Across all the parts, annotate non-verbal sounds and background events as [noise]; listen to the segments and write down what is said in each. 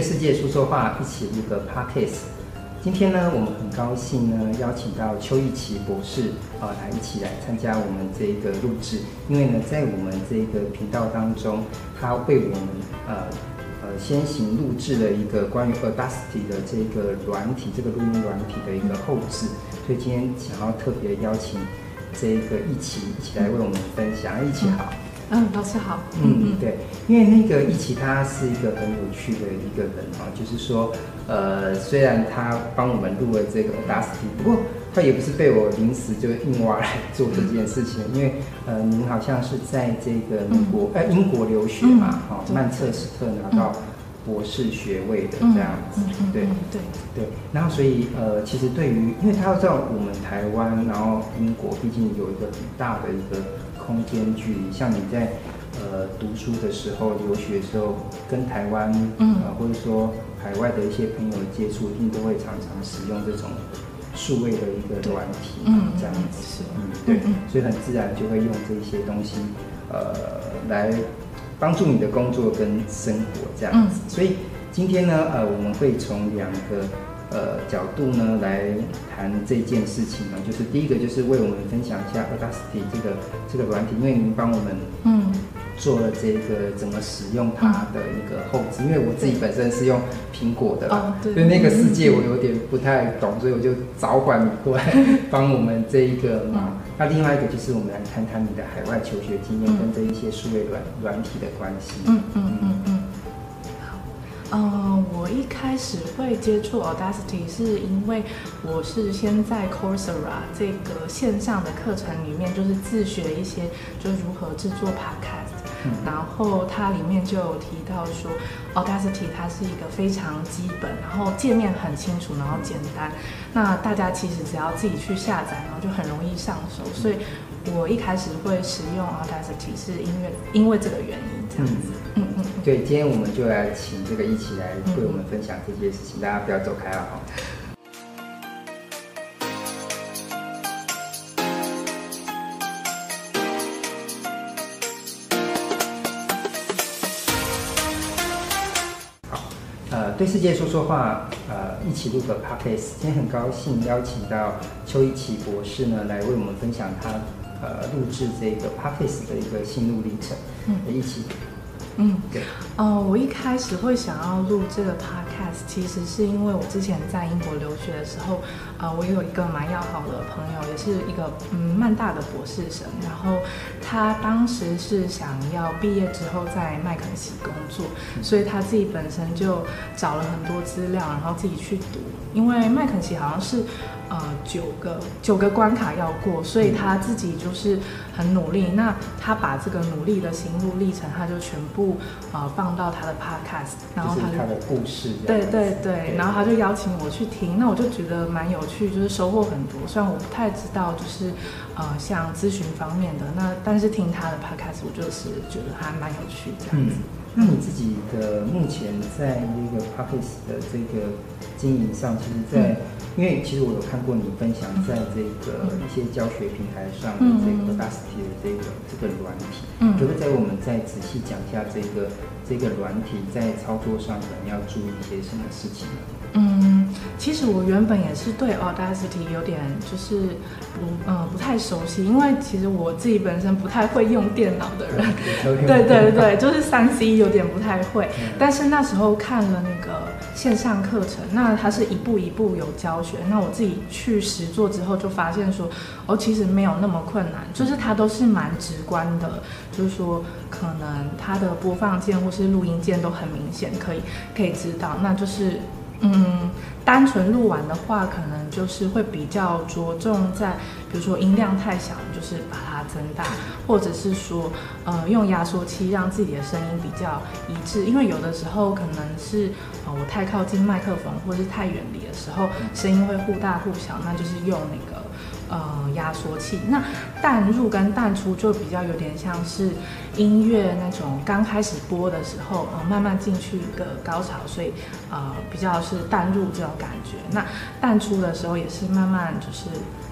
世界说说话，一起录个 podcast。今天呢，我们很高兴呢，邀请到邱奕琪博士啊，来一起来参加我们这一个录制。因为呢，在我们这个频道当中，他为我们呃呃先行录制了一个关于 Audacity 的这个软体，这个录音软体的一个后置。所以今天想要特别邀请这个奕琪一起来为我们分享。一起好。嗯，老师好。嗯嗯，对，因为那个一奇他是一个很有趣的一个人啊，就是说，呃，虽然他帮我们录了这个 Audacity，不过他也不是被我临时就硬挖来做这件事情，因为呃，您好像是在这个美国呃英国留学嘛，哈，曼彻斯特拿到博士学位的这样子，对对对，然后所以呃，其实对于，因为他要知道我们台湾，然后英国毕竟有一个很大的一个。空间距离，像你在呃读书的时候、留学的时候，跟台湾，嗯、呃，或者说海外的一些朋友接触，一定都会常常使用这种数位的一个软体，嗯，这样子，嗯，对，所以很自然就会用这些东西，呃，来帮助你的工作跟生活这样子。所以今天呢，呃，我们会从两个。呃，角度呢来谈这件事情呢，就是第一个就是为我们分享一下 Audacity 这个这个软体，因为您帮我们嗯做了这个怎么使用它的一个后制，因为我自己本身是用苹果的，所以那个世界我有点不太懂，所以我就召唤你过来帮我们这一个忙。那另外一个就是我们来谈谈你的海外求学经验跟这一些数位软软体的关系。嗯嗯嗯嗯。嗯，我一开始会接触 Audacity 是因为我是先在 Coursera 这个线上的课程里面，就是自学一些，就是如何制作 Podcast，嗯。然后它里面就有提到说，Audacity 它是一个非常基本，然后界面很清楚，然后简单。那大家其实只要自己去下载，然后就很容易上手。所以我一开始会使用 Audacity 是因为因为这个原因这样子。嗯嗯。对，今天我们就来请这个一起来为我们分享这些事情，嗯、大家不要走开啊！好，呃，对世界说说话，呃，一起录个 podcast。今天很高兴邀请到邱一奇博士呢，来为我们分享他呃录制这个 podcast 的一个心路历程。嗯，奕琪。嗯，对，呃，我一开始会想要录这个 podcast，其实是因为我之前在英国留学的时候，呃，我有一个蛮要好的朋友，也是一个嗯曼大的博士生，然后他当时是想要毕业之后在麦肯锡工作，所以他自己本身就找了很多资料，然后自己去读，因为麦肯锡好像是。呃，九个九个关卡要过，所以他自己就是很努力。那他把这个努力的心路历程，他就全部呃放到他的 podcast，然后他就他的故事。对对对，然后他就邀请我去听，那我就觉得蛮有趣，就是收获很多。虽然我不太知道，就是呃像咨询方面的，那但是听他的 podcast，我就是觉得还蛮有趣这样子。嗯那你自己的目前在那个 Podcast 的这个经营上，其实在，因为其实我有看过你分享在这个一些教学平台上的这个 Audacity 的这个这个软体，嗯，可不可以在我们再仔细讲一下这个这个软体在操作上可能要注意一些什么事情呢？嗯，其实我原本也是对 Audacity 有点就是不呃不太熟悉，因为其实我自己本身不太会用电脑的人，对对对，就是三 C 有点不太会。但是那时候看了那个线上课程，那它是一步一步有教学，那我自己去实做之后就发现说，哦，其实没有那么困难，就是它都是蛮直观的，就是说可能它的播放键或是录音键都很明显，可以可以知道，那就是。嗯，单纯录完的话，可能就是会比较着重在，比如说音量太小，就是把它增大，或者是说，呃，用压缩器让自己的声音比较一致。因为有的时候可能是，呃，我太靠近麦克风，或者是太远离的时候，声音会忽大忽小，那就是用那个。呃，压缩器。那淡入跟淡出就比较有点像是音乐那种刚开始播的时候，呃，慢慢进去一个高潮，所以呃比较是淡入这种感觉。那淡出的时候也是慢慢就是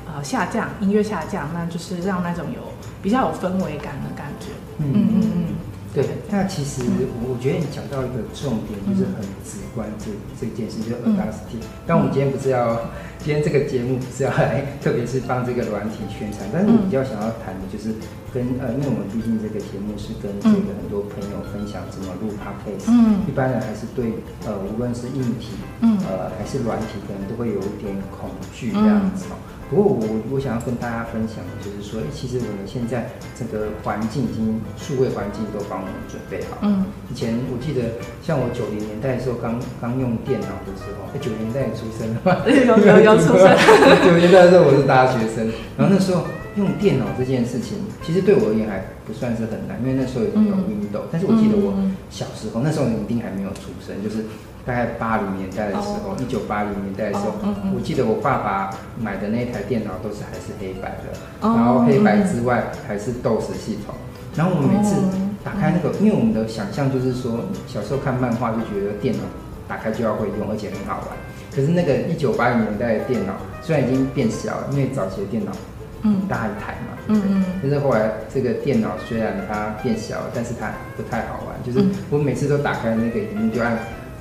呃下降，音乐下降，那就是让那种有比较有氛围感的感觉。嗯嗯嗯。对，那其实我觉得你讲到一个重点，就是很直观这这件事，就是 Audacity。但我们今天不是要，今天这个节目不是要来，特别是帮这个软体宣传，但是我比较想要谈的就是跟呃，因为我们毕竟这个节目是跟这个很多朋友分享怎么录 Podcast，嗯，一般人还是对呃，无论是硬体，嗯，呃，还是软体，可能都会有一点恐惧这样子。不过我我想要跟大家分享的就是说，其实我们现在整个环境已经数位环境都帮我们准备好。嗯。以前我记得，像我九零年代的时候，刚刚用电脑的时候，哎，九零年代也出生了吗？[laughs] 有有有出生。[laughs] 九零年代的时候我是大学生，然后那时候用电脑这件事情，其实对我而言还不算是很难，因为那时候已经有 Windows。但是我记得我小时候，那时候你一定还没有出生，就是。大概八零年代的时候，一九八零年代的时候，我记得我爸爸买的那台电脑都是还是黑白的，然后黑白之外还是 DOS 系统。然后我们每次打开那个，因为我们的想象就是说，小时候看漫画就觉得电脑打开就要会用，而且很好玩。可是那个一九八零年代的电脑虽然已经变小了，因为早期的电脑嗯大一台嘛，嗯嗯，但是后来这个电脑虽然它变小了，但是它不太好玩。就是我每次都打开那个萤幕就按。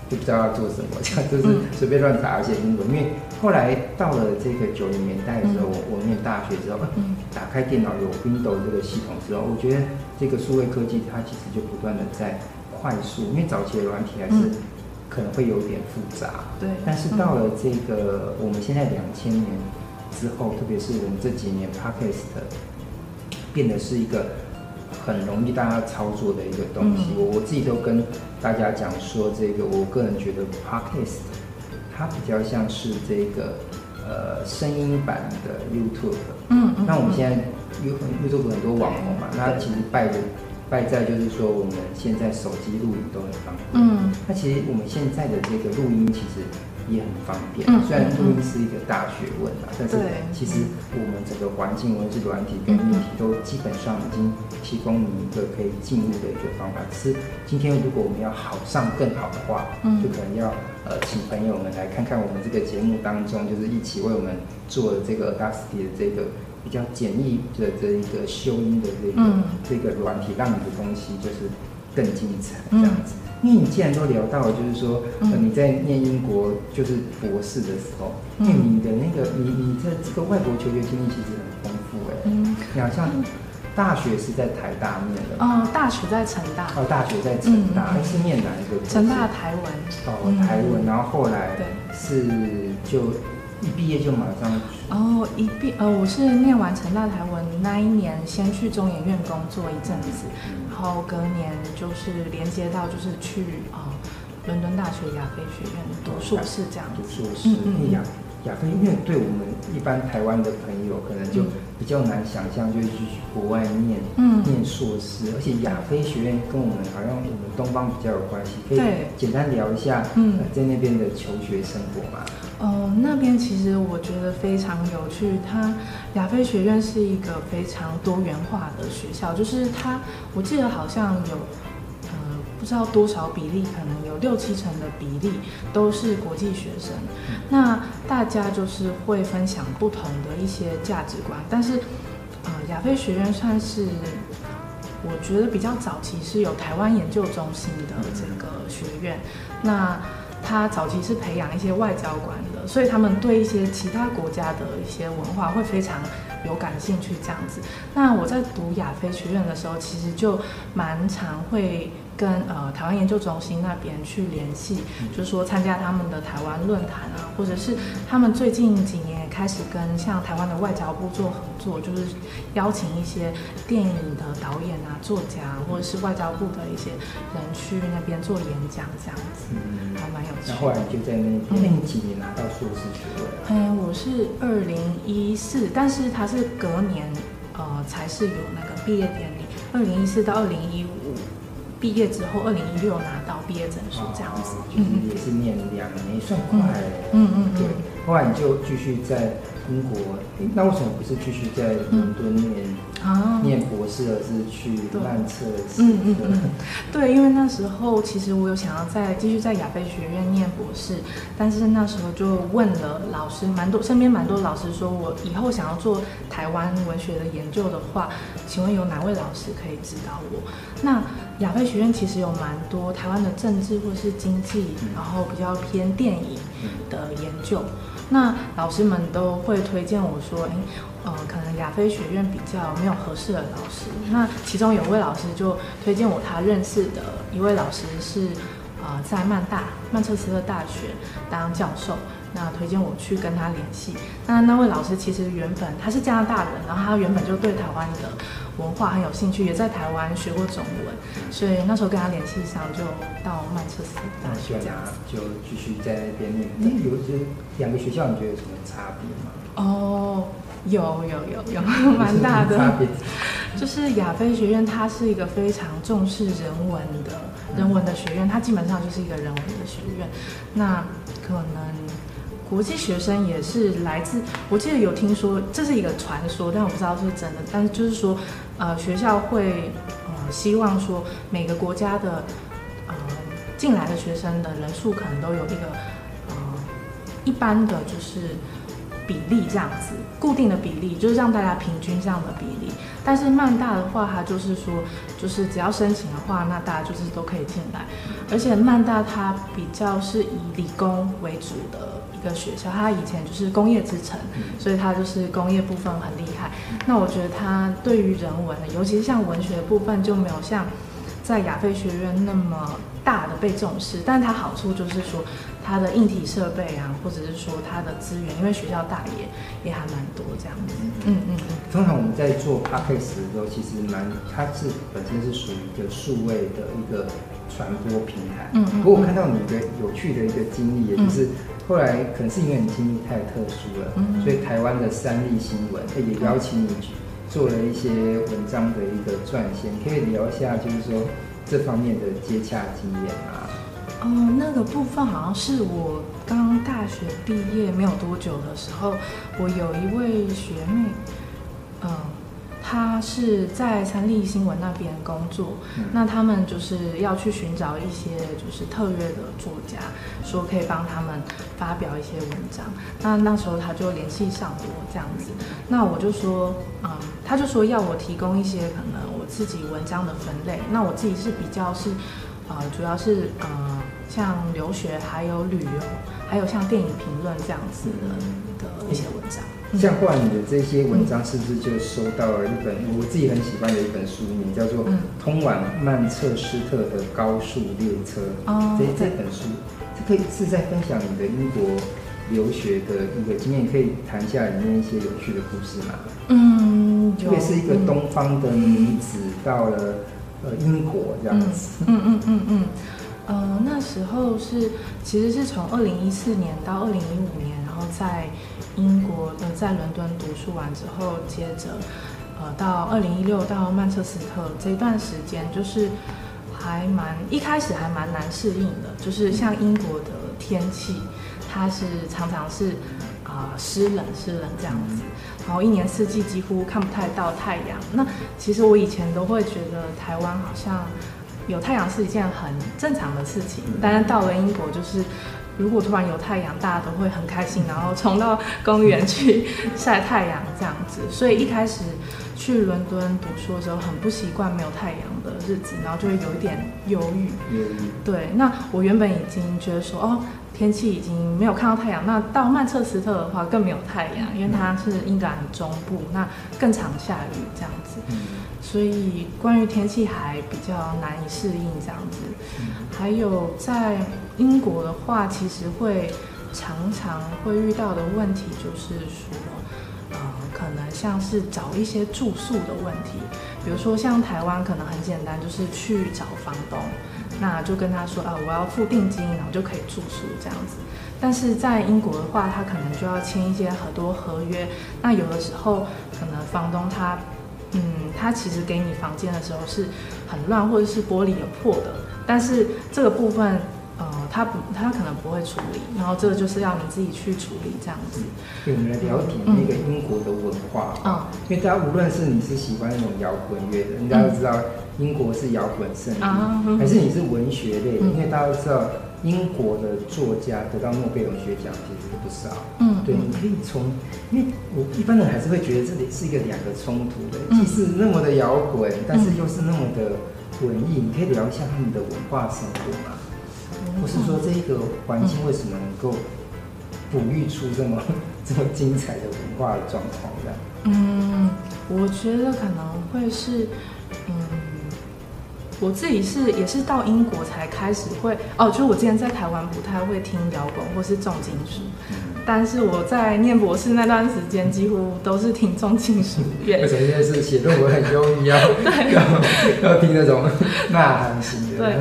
就不知道要做什么，这样就是随便乱打一些英文。因为后来到了这个九零年代的时候，我我念大学之后，打开电脑有 Windows 这个系统之后，我觉得这个数位科技它其实就不断的在快速，因为早期的软体还是可能会有点复杂。对。但是到了这个我们现在两千年之后，特别是我们这几年 Podcast 变得是一个。很容易大家操作的一个东西，我我自己都跟大家讲说，这个我个人觉得 Podcast 它比较像是这个呃声音版的 YouTube。嗯嗯。那我们现在 YouTube 很多网红嘛，那其实败的败在就是说我们现在手机录影都很方便。嗯。那其实我们现在的这个录音其实。也很方便，虽然录音是一个大学问啊，但是其实我们整个环境，文字软体跟硬体都基本上已经提供你一个可以进入的一个方法。只是今天如果我们要好上更好的话，就可能要呃请朋友们来看看我们这个节目当中，就是一起为我们做的这个 Audacity 的这个比较简易的这一个修音的这个这个软体，让你的东西就是更精彩这样子。因为你既然都聊到了，就是说，呃，你在念英国就是博士的时候，因为你的那个你你在这个外国求学经历其实很丰富哎，嗯，你好像大学是在台大念的，哦，大学在成大，哦，大学在成大，还是念哪一个？成大台文，哦，台文，然后后来是就。一毕业就马上哦，一毕呃，我是念完成大台文那一年，先去中研院工作一阵子，然后隔年就是连接到就是去啊伦敦大学亚非学院读硕士这样。读硕士，因为亚亚非，因为对我们一般台湾的朋友可能就比较难想象，就是去国外念嗯。念硕士，而且亚非学院跟我们好像我们东方比较有关系，可以简单聊一下嗯。在那边的求学生活吗？哦，那边其实我觉得非常有趣。它亚非学院是一个非常多元化的学校，就是它，我记得好像有，呃，不知道多少比例，可能有六七成的比例都是国际学生。那大家就是会分享不同的一些价值观，但是，呃，亚非学院算是我觉得比较早期是有台湾研究中心的这个学院。那他早期是培养一些外交官的，所以他们对一些其他国家的一些文化会非常有感兴趣。这样子，那我在读亚非学院的时候，其实就蛮常会。跟呃台湾研究中心那边去联系，就是说参加他们的台湾论坛啊，或者是他们最近几年也开始跟像台湾的外交部做合作，就是邀请一些电影的导演啊、作家，或者是外交部的一些人去那边做演讲，这样子，嗯，还蛮有趣。那后来就在那那你几年拿到硕士学位？嗯，我是二零一四，但是他是隔年呃才是有那个毕业典礼，二零一四到二零一五。毕业之后，二零一六拿到毕业证书，这样子，就是也是念两年，算快。嗯嗯，对。后来你就继续在英国，那为什么不是继续在伦敦念？嗯啊，念博士而是去曼彻斯特。嗯嗯嗯，对，因为那时候其实我有想要再继续在亚非学院念博士，但是那时候就问了老师，蛮多身边蛮多老师说，我以后想要做台湾文学的研究的话，请问有哪位老师可以指导我？那亚非学院其实有蛮多台湾的政治或是经济，然后比较偏电影的研究，那老师们都会推荐我说，哎。呃，可能亚非学院比较没有合适的老师。那其中有位老师就推荐我，他认识的一位老师是呃，在曼大曼彻斯特大学当教授。那推荐我去跟他联系。那那位老师其实原本他是加拿大人，然后他原本就对台湾的文化很有兴趣，也在台湾学过中文，所以那时候跟他联系上，就到曼彻斯特大学这样就继续在那边念。那有这两个学校，你觉得有什么差别吗？哦。有有有有蛮大的，差别就是亚非学院，它是一个非常重视人文的人文的学院，它基本上就是一个人文的学院。那可能国际学生也是来自，我记得有听说这是一个传说，但我不知道是真的。但是就是说，呃，学校会呃希望说每个国家的呃进来的学生的人数可能都有一个呃一般的就是。比例这样子，固定的比例就是让大家平均这样的比例。但是曼大的话，它就是说，就是只要申请的话，那大家就是都可以进来。而且曼大它比较是以理工为主的一个学校，它以前就是工业之城，所以它就是工业部分很厉害。那我觉得它对于人文的，尤其是像文学的部分，就没有像在亚非学院那么大的被重视。但它好处就是说。它的硬体设备啊，或者是说它的资源，因为学校大也也还蛮多这样子。嗯嗯嗯。通常我们在做 podcast 的时候，其实蛮，它是本身是属于一个数位的一个传播平台。嗯嗯。不过我看到你一个有趣的一个经历，也就是后来可能是因为你经历太特殊了，嗯，所以台湾的三立新闻也邀请你去做了一些文章的一个撰写，可以聊一下，就是说这方面的接洽经验啊。哦，那个部分好像是我刚大学毕业没有多久的时候，我有一位学妹，嗯，她是在三立新闻那边工作，嗯，那他们就是要去寻找一些就是特约的作家，说可以帮他们发表一些文章。那那时候他就联系上我这样子，那我就说，嗯，他就说要我提供一些可能我自己文章的分类，那我自己是比较是。呃，主要是呃，像留学，还有旅游，还有像电影评论这样子的的一些文章。像后来你的这些文章，是不是就收到了一本我自己很喜欢的一本书，名叫做《通往曼彻斯特的高速列车》。哦，这这本书，这可以是在分享你的英国留学的一个经验，可以谈一下里面一些有趣的故事吗？嗯，特别是一个东方的女子到了。呃，英国这样子，嗯嗯嗯嗯，呃，那时候是其实是从二零一四年到二零一五年，然后在英国呃在伦敦读书完之后，接着呃到二零一六到曼彻斯特这一段时间，就是还蛮一开始还蛮难适应的，就是像英国的天气，它是常常是啊湿冷湿冷这样子。然后一年四季几乎看不太到太阳。那其实我以前都会觉得台湾好像有太阳是一件很正常的事情，但是到了英国，就是如果突然有太阳，大家都会很开心，然后冲到公园去晒太阳这样子。所以一开始去伦敦读书的时候，很不习惯没有太阳的日子，然后就会有一点忧郁。忧郁。对，那我原本已经觉得说，哦。天气已经没有看到太阳，那到曼彻斯特的话更没有太阳，因为它是英格兰中部，那更常下雨这样子，所以关于天气还比较难以适应这样子。还有在英国的话，其实会常常会遇到的问题就是说，呃，可能像是找一些住宿的问题，比如说像台湾可能很简单，就是去找房东。那就跟他说啊，我要付定金，然后就可以住宿这样子。但是在英国的话，他可能就要签一些很多合约。那有的时候，可能房东他，嗯，他其实给你房间的时候是很乱，或者是玻璃有破的。但是这个部分，他不，他可能不会处理，然后这个就是要你自己去处理这样子。对，我们来了解那个英国的文化啊，嗯、因为大家无论是你是喜欢那种摇滚乐的，大家都知道英国是摇滚圣地，嗯、还是你是文学类的，嗯、因为大家都知道英国的作家得到诺贝尔文学奖其实不少。嗯，对，你可以从，因为我一般人还是会觉得这里是一个两个冲突的，既是那么的摇滚，但是又是那么的文艺，你可以聊一下他们的文化生活吗？或是说这一个环境为什么能够哺育出这么这么精彩的文化的状况？这样？嗯，我觉得可能会是，嗯，我自己是也是到英国才开始会哦，就我之前在台湾不太会听摇滚或是重金属。但是我在念博士那段时间，几乎都是听重金属乐。[laughs] 而且现在是写论文很忧郁，[laughs] [laughs] 要要听那种呐喊型的。对，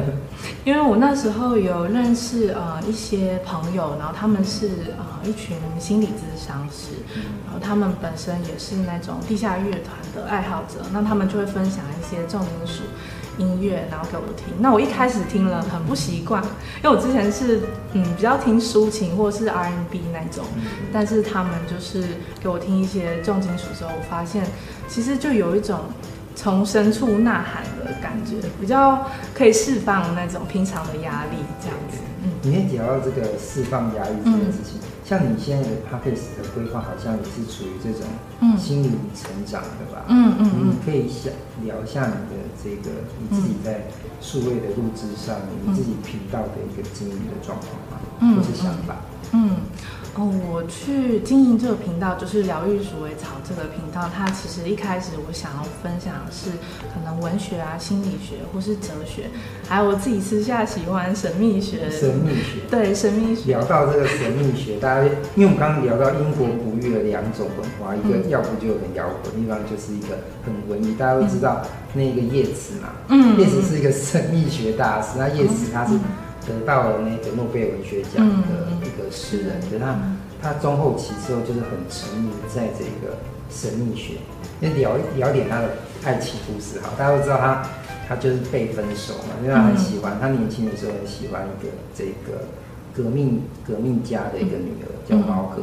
因为我那时候有认识呃一些朋友，然后他们是呃一群心理咨商师，然后他们本身也是那种地下乐团的爱好者，那他们就会分享一些重金属。音乐，然后给我听。那我一开始听了很不习惯，因为我之前是嗯比较听抒情或是 R&B 那种，但是他们就是给我听一些重金属之后，我发现其实就有一种从深处呐喊的感觉，比较可以释放那种平常的压力这样子。嗯，你可以讲到这个释放压力这件事情。嗯像你现在的 Podcast 的规划，好像也是处于这种心理成长的吧？嗯嗯，你可以想聊一下你的这个你自己在数位的录制上，你自己频道的一个经营的状况吗？或是想法？嗯。哦，我去经营这个频道，就是疗愈鼠尾草这个频道。它其实一开始我想要分享的是可能文学啊、心理学或是哲学，还有我自己私下喜欢神秘学。神秘学。对，神秘学。聊到这个神秘学，大家因为我们刚刚聊到英国哺育的两种文化，一个要不就很摇滚，另外就是一个很文艺。大家都知道那个叶慈嘛，嗯，叶慈是一个神秘学大师，那叶慈他是。得到了那个诺贝尔文学奖的一个诗人，就、嗯、他他中后期之后就是很沉迷在这个神秘学，那聊聊点他的爱情故事哈，大家都知道他他就是被分手嘛，因为他很喜欢，嗯、他年轻的时候很喜欢一个这个革命革命家的一个女儿叫毛格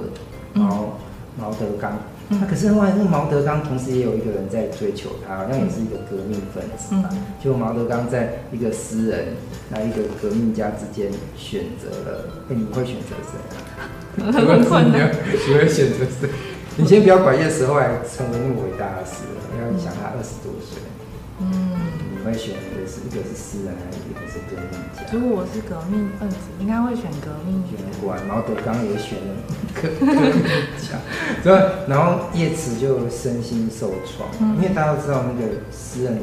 毛毛德刚。那、啊、可是后来，那毛德刚同时也有一个人在追求他，好像也是一个革命分子吧。就毛德刚在一个诗人、那一个革命家之间选择了，哎，你会选择谁啊？[laughs] 很困难，你会选择谁？你先不要管叶石后来成为那么伟大的诗人，要想他二十多岁。会选一个是一个是诗人，还是一个是革命家？如果我是革命分子，应该会选革命。选过来，毛德刚也选了革革命家，对然后叶慈就身心受创，嗯、因为大家都知道那个诗人的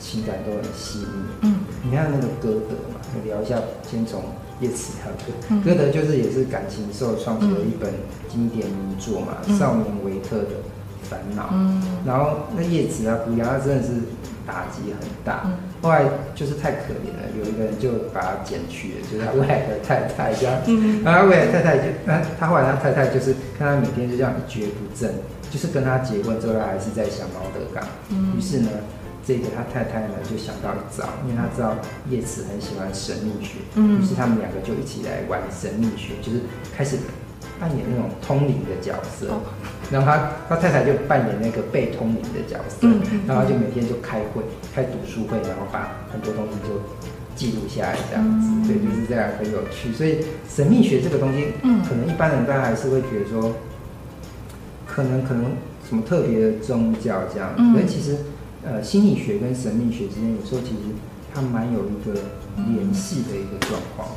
情感都很细腻。嗯，你看那个歌德嘛，你聊一下，先从叶慈他的歌德，就是也是感情受创，写了一本经典名作嘛，嗯《少年维特的烦恼》。嗯，然后那叶子啊，古阳他真的是。打击很大，后来就是太可怜了，有一个人就把它捡去了，就是他未来的太太这样，嗯然后他未来太太就，那他后来他太太就是看他每天就这样一蹶不振，就是跟他结婚之后，他还是在想毛德刚，于是呢，这个他太太呢就想到一招，因为他知道叶慈很喜欢神秘学，嗯于是他们两个就一起来玩神秘学，就是开始。扮演那种通灵的角色，然后他他太太就扮演那个被通灵的角色，然后他就每天就开会、开读书会，然后把很多东西就记录下来，这样子，对，就是这样很有趣。所以神秘学这个东西，嗯。可能一般人大家还是会觉得说，可能可能什么特别的宗教这样，可是其实呃心理学跟神秘学之间有时候其实它蛮有一个联系的一个状况。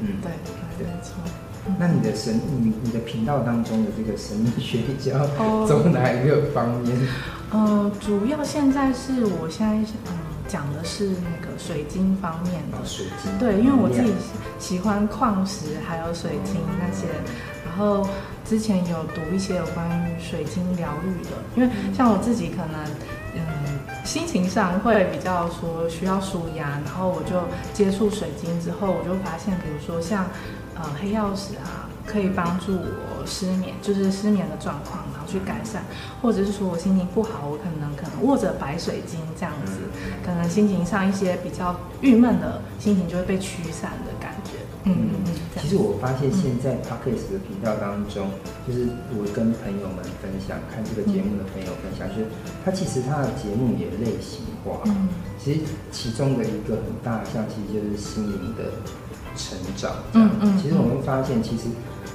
嗯，对，对，没错。那你的神，你你的频道当中的这个神秘学比较走哪一个方面？呃，呃，主要现在是我现在嗯讲的是那个水晶方面的。哦，水晶。对，因为我自己喜欢矿石，还有水晶那些。然后之前有读一些有关于水晶疗愈的，因为像我自己可能嗯心情上会比较说需要舒压，然后我就接触水晶之后，我就发现，比如说像。呃，黑曜石啊，可以帮助我失眠，就是失眠的状况，然后去改善，或者是说我心情不好，我可能可能握着白水晶这样子，可能心情上一些比较郁闷的心情就会被驱散的感觉。嗯嗯。其实我发现现在 Podcast 的频道当中，就是我跟朋友们分享，看这个节目的朋友分享，就是他其实他的节目也类型化。嗯。其实其中的一个很大的项，其实就是心灵的成长。嗯嗯。其实我们会发现，其实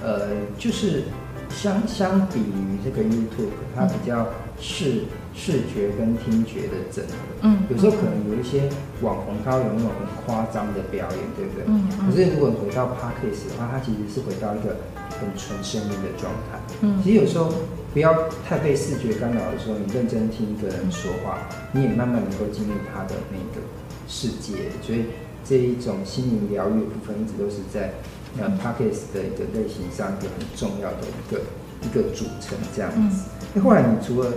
呃，就是相相比于这个 YouTube，它比较视视觉跟听觉的整合。嗯。有时候可能有一些网红，他有那种很夸张的表演，对不对？嗯。可是如果回到 Podcast 的话，它其实是回到一个很纯声音的状态。嗯。其实有时候不要太被视觉干扰的时候，你认真听一个人说话，你也慢慢能够进入他的那个世界。所以这一种心灵疗愈的部分，一直都是在呃 Podcast 的一个类型上一个很重要的一个一个组成这样子。那后来你除了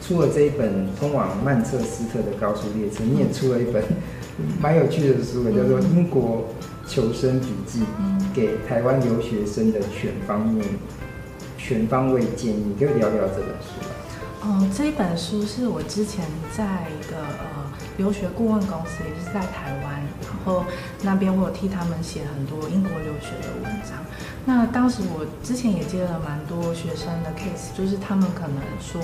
出了这一本通往曼彻斯特的高速列车，你也出了一本 [laughs] 蛮有趣的书，叫做《英国求生笔记》，给台湾留学生的全方面、全方位建议。可以聊聊这本书吧？嗯，这一本书是我之前在一个呃留学顾问公司，也就是在台湾，然后那边我有替他们写很多英国留学的文章。那当时我之前也接了蛮多学生的 case，就是他们可能说。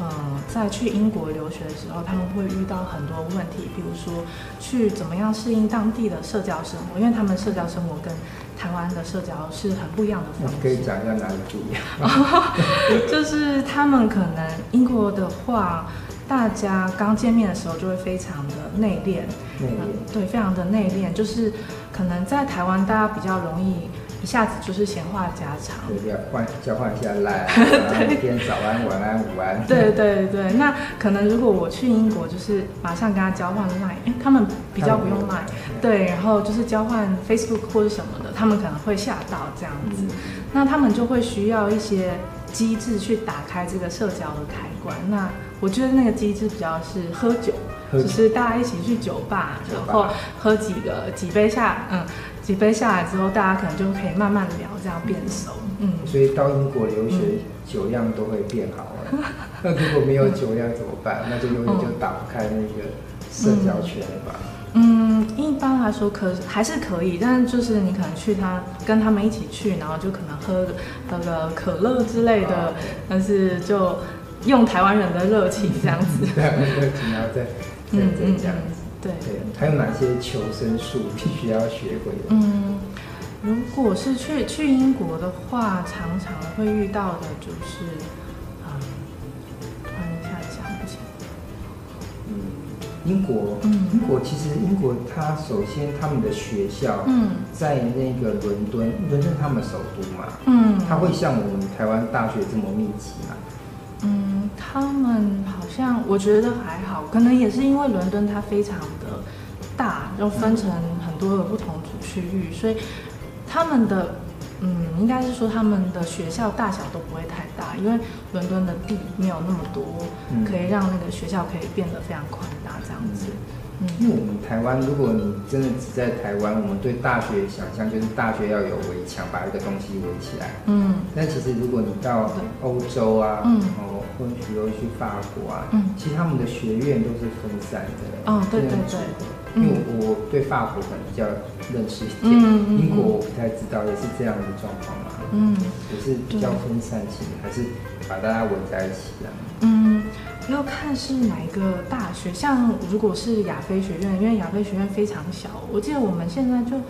呃，在去英国留学的时候，他们会遇到很多问题，比如说去怎么样适应当地的社交生活，因为他们社交生活跟台湾的社交是很不一样的方式。可以讲一下哪里不一样？[laughs] 就是他们可能英国的话，大家刚见面的时候就会非常的内敛，内敛、呃，对，非常的内敛，就是可能在台湾大家比较容易。一下子就是闲话家常，对，要换交换一下赖，[laughs] 每天早安、晚安、午安。对对对，那可能如果我去英国，就是马上跟他交换赖，哎，他们比较不用赖，对，然后就是交换 Facebook 或者什么的，他们可能会吓到这样子，嗯、那他们就会需要一些机制去打开这个社交的开关。那我觉得那个机制比较是喝酒，喝酒就是大家一起去酒吧，酒吧然后喝几个几杯下，嗯。几杯下来之后，大家可能就可以慢慢聊，这样变熟。嗯，所以到英国留学，嗯、酒量都会变好了。[laughs] 那如果没有酒量怎么办？那就永远就打不开那个社交圈了吧？嗯，一般来说可还是可以，但就是你可能去他跟他们一起去，然后就可能喝那个可乐之类的，啊、但是就用台湾人的热情这样子。台湾热情，然后再再这样子。对，对，还有哪些求生术必须要学会的？嗯，如果是去去英国的话，常常会遇到的就是，英国，嗯，英国其实英国它首先他们的学校，嗯，在那个伦敦，伦敦他们首都嘛，嗯，它会像我们台湾大学这么密集吗？嗯，他们好像我觉得还好，可能也是因为伦敦它非常的大，又分成很多的不同组区域，所以他们的嗯，应该是说他们的学校大小都不会太大，因为伦敦的地没有那么多，可以让那个学校可以变得非常宽大这样子。嗯因为我们台湾，如果你真的只在台湾，我们对大学想象就是大学要有围墙，把一个东西围起来。嗯。但其实如果你到欧洲啊，嗯，哦，或许又去法国啊，嗯，其实他们的学院都是分散的。哦，对对对。因为我对法国可能比较认识一点，嗯，英国我不太知道，也是这样的状况嘛。嗯。也是比较分散性，还是把大家围在一起啊？嗯。要看是哪一个大学，像如果是亚非学院，因为亚非学院非常小，我记得我们现在就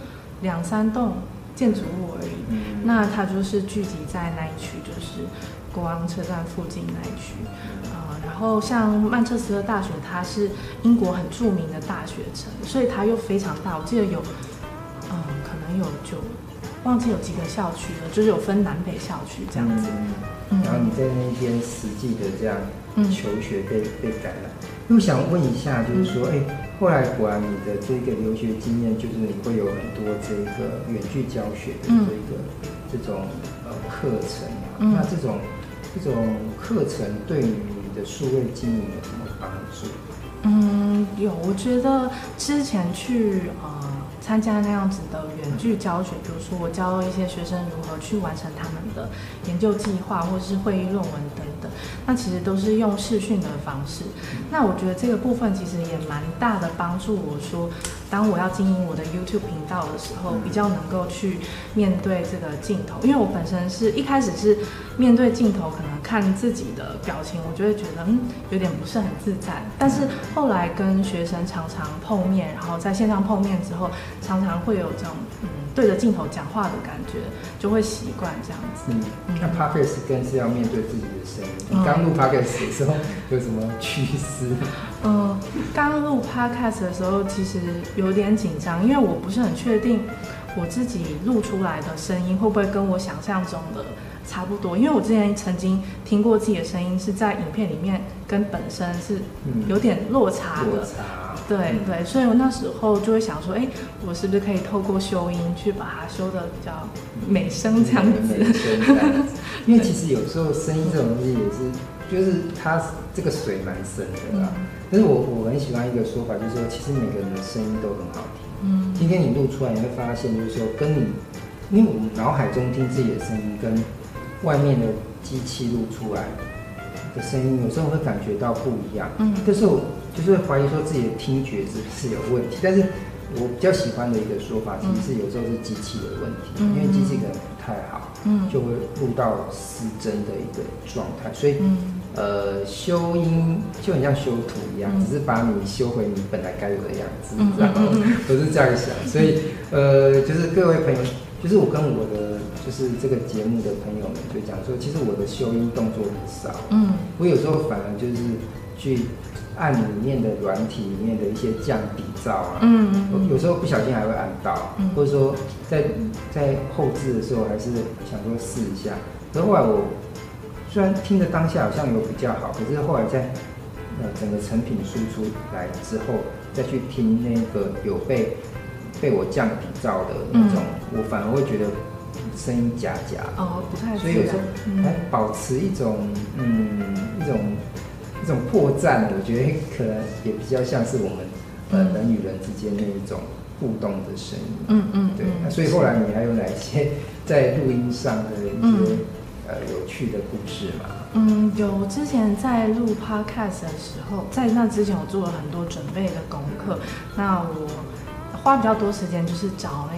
两三栋建筑物而已，嗯、那它就是聚集在那一区，就是国王车站附近那一区，后像曼彻斯特大学，它是英国很著名的大学城，所以它又非常大，我记得有，嗯、呃，可能有就忘记有几个校区了，就是有分南北校区这样子，嗯、然后你在那边实际的这样。求学被被感染，那我想问一下，就是说，哎、欸，后来果然你的这个留学经验，就是你会有很多这个远距教学的这个、嗯、这种呃课程啊，嗯、那这种这种课程对于你的数位经营有什么帮助？嗯，有，我觉得之前去呃参加那样子的远距教学，比如说我教一些学生如何去完成他们的研究计划或者是会议论文等。那其实都是用视讯的方式。那我觉得这个部分其实也蛮大的帮助。我说，当我要经营我的 YouTube 频道的时候，比较能够去面对这个镜头，因为我本身是一开始是面对镜头，可能看自己的表情，我就会觉得嗯有点不是很自在。但是后来跟学生常常碰面，然后在线上碰面之后，常常会有这种嗯对着镜头讲话的感觉，就会习惯这样子。嗯，那 Podcast 更是要面对自己的声音。你刚录 Podcast 的时候有什么趣事？嗯，刚录 Podcast 的时候其实有点紧张，因为我不是很确定我自己录出来的声音会不会跟我想象中的。差不多，因为我之前曾经听过自己的声音是在影片里面跟本身是有点落差的，嗯、落差对、嗯、对，所以我那时候就会想说，哎，我是不是可以透过修音去把它修得比较美声这样子？[laughs] 因为其实有时候声音这种东西也是，就是它这个水蛮深的啦。嗯、但是我我很喜欢一个说法，就是说其实每个人的声音都很好听。嗯，今天你录出来，你会发现就是说跟你，因为我们脑海中听自己的声音跟外面的机器录出来的声音，有时候会感觉到不一样。嗯，但是我就是会怀疑说自己的听觉是不是有问题。但是我比较喜欢的一个说法，其实是有时候是机器的问题，嗯、因为机器可能不太好，嗯，就会录到失真的一个状态。所以，嗯、呃，修音就很像修图一样，嗯、只是把你修回你本来该有的样子，嗯、然后我是这样想。所以，呃，就是各位朋友，就是我跟我的。就是这个节目的朋友们就讲说，其实我的修音动作很少，嗯，我有时候反而就是去按里面的软体里面的一些降底噪啊，嗯，嗯，有时候不小心还会按到，嗯，或者说在在后置的时候还是想说试一下，可是后来我虽然听的当下好像有比较好，可是后来在呃整个成品输出来之后，再去听那个有被被我降底噪的那种，嗯，我反而会觉得。声音假假哦，不太，所以有时候还保持一种嗯，嗯一种一种破绽，我觉得可能也比较像是我们呃人与人之间那一种互动的声音，嗯嗯，对。那所以后来你还有哪些 [laughs] 在录音上的一些、嗯、呃有趣的故事吗？嗯，有。之前在录 podcast 的时候，在那之前我做了很多准备的功课，那我花比较多时间就是找那个。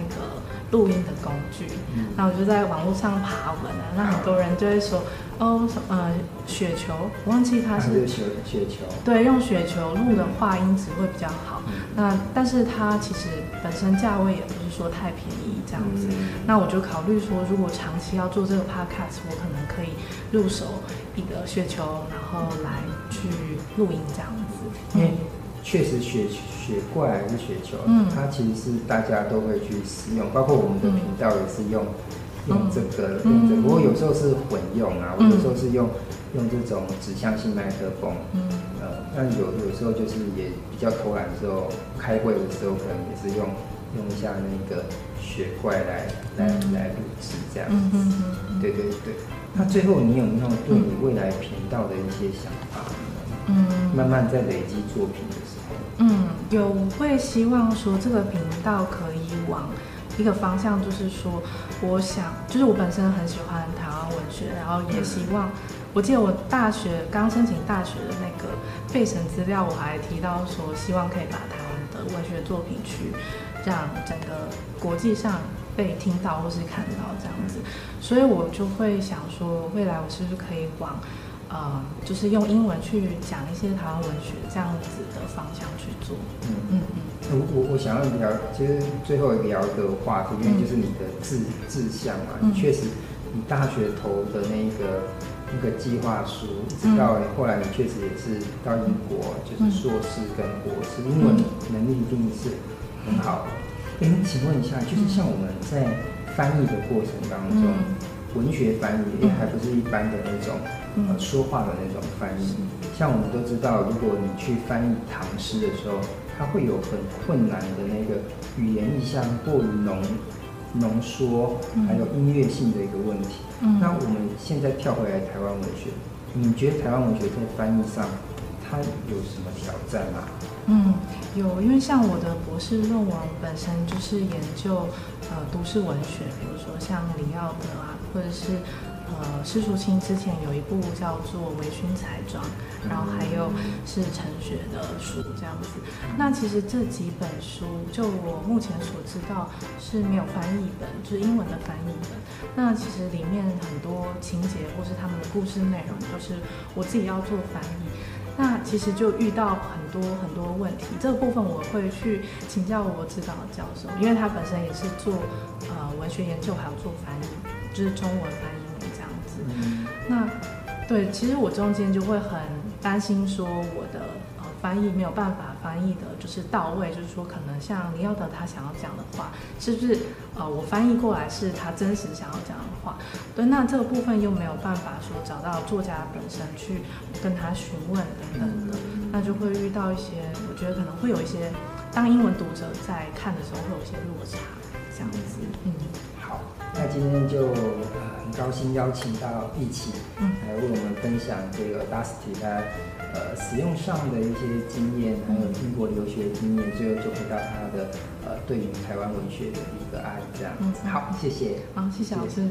录音的工具，那我就在网络上爬文啊，那很多人就会说，哦，呃，雪球，我忘记它是雪雪球，对，用雪球录的话音质会比较好。那但是它其实本身价位也不是说太便宜这样子。那我就考虑说，如果长期要做这个 podcast，我可能可以入手一个雪球，然后来去录音这样子。嗯。确实雪雪怪还是雪球，嗯，它其实是大家都会去使用，包括我们的频道也是用、嗯、用这个用这个，不过有时候是混用啊，我有时候是用用这种指向性麦克风，嗯，呃，那有有时候就是也比较偷懒的时候，开会的时候可能也是用用一下那个雪怪来来来录制这样。子，嗯，对对对。那最后你有没有对你未来频道的一些想法？嗯，慢慢在累积作品的时候，嗯，有会希望说这个频道可以往一个方向，就是说，我想，就是我本身很喜欢台湾文学，然后也希望，我记得我大学刚申请大学的那个备审资料，我还提到说，希望可以把台湾的文学作品去让整个国际上被听到或是看到这样子，所以我就会想说，未来我是不是可以往。呃，就是用英文去讲一些台湾文学这样子的方向去做。嗯嗯嗯。我我我想要聊，其实最后聊一个话题，因为就是你的志志向嘛，你确实，你大学投的那个一个计划书，一直到后来你确实也是到英国，就是硕士跟博士，英文能力一定是很好的。哎，请问一下，就是像我们在翻译的过程当中，文学翻译也还不是一般的那种。呃，说话的那种翻译，像我们都知道，如果你去翻译唐诗的时候，它会有很困难的那个语言意象过于浓浓缩，还有音乐性的一个问题。嗯，那我们现在跳回来台湾文学，你觉得台湾文学在翻译上它有什么挑战吗？嗯，有，因为像我的博士论文本身就是研究呃都市文学，比如说像李奥德啊，或者是。呃，施淑清之前有一部叫做《微醺彩妆》，然后还有是陈雪的书这样子。那其实这几本书，就我目前所知道是没有翻译本，就是英文的翻译本。那其实里面很多情节或是他们的故事内容，都是我自己要做翻译。那其实就遇到很多很多问题，这个部分我会去请教我指导教授，因为他本身也是做呃文学研究，还有做翻译，就是中文翻译。嗯、那对，其实我中间就会很担心说我的呃。翻译没有办法翻译的，就是到位，就是说，可能像李耀德他想要讲的话，是不是呃，我翻译过来是他真实想要讲的话？对，那这个部分又没有办法说找到作家本身去跟他询问等等的，那就会遇到一些，我觉得可能会有一些，当英文读者在看的时候会有一些落差，这样子。嗯，好，那今天就呃很高兴邀请到奕綺，嗯，来为我们分享这个 Audacity 他。呃，使用上的一些经验，还有英国留学经验，最后就回到他的呃，对于台湾文学的一个爱，这样。嗯，好，谢谢。好，谢谢老师。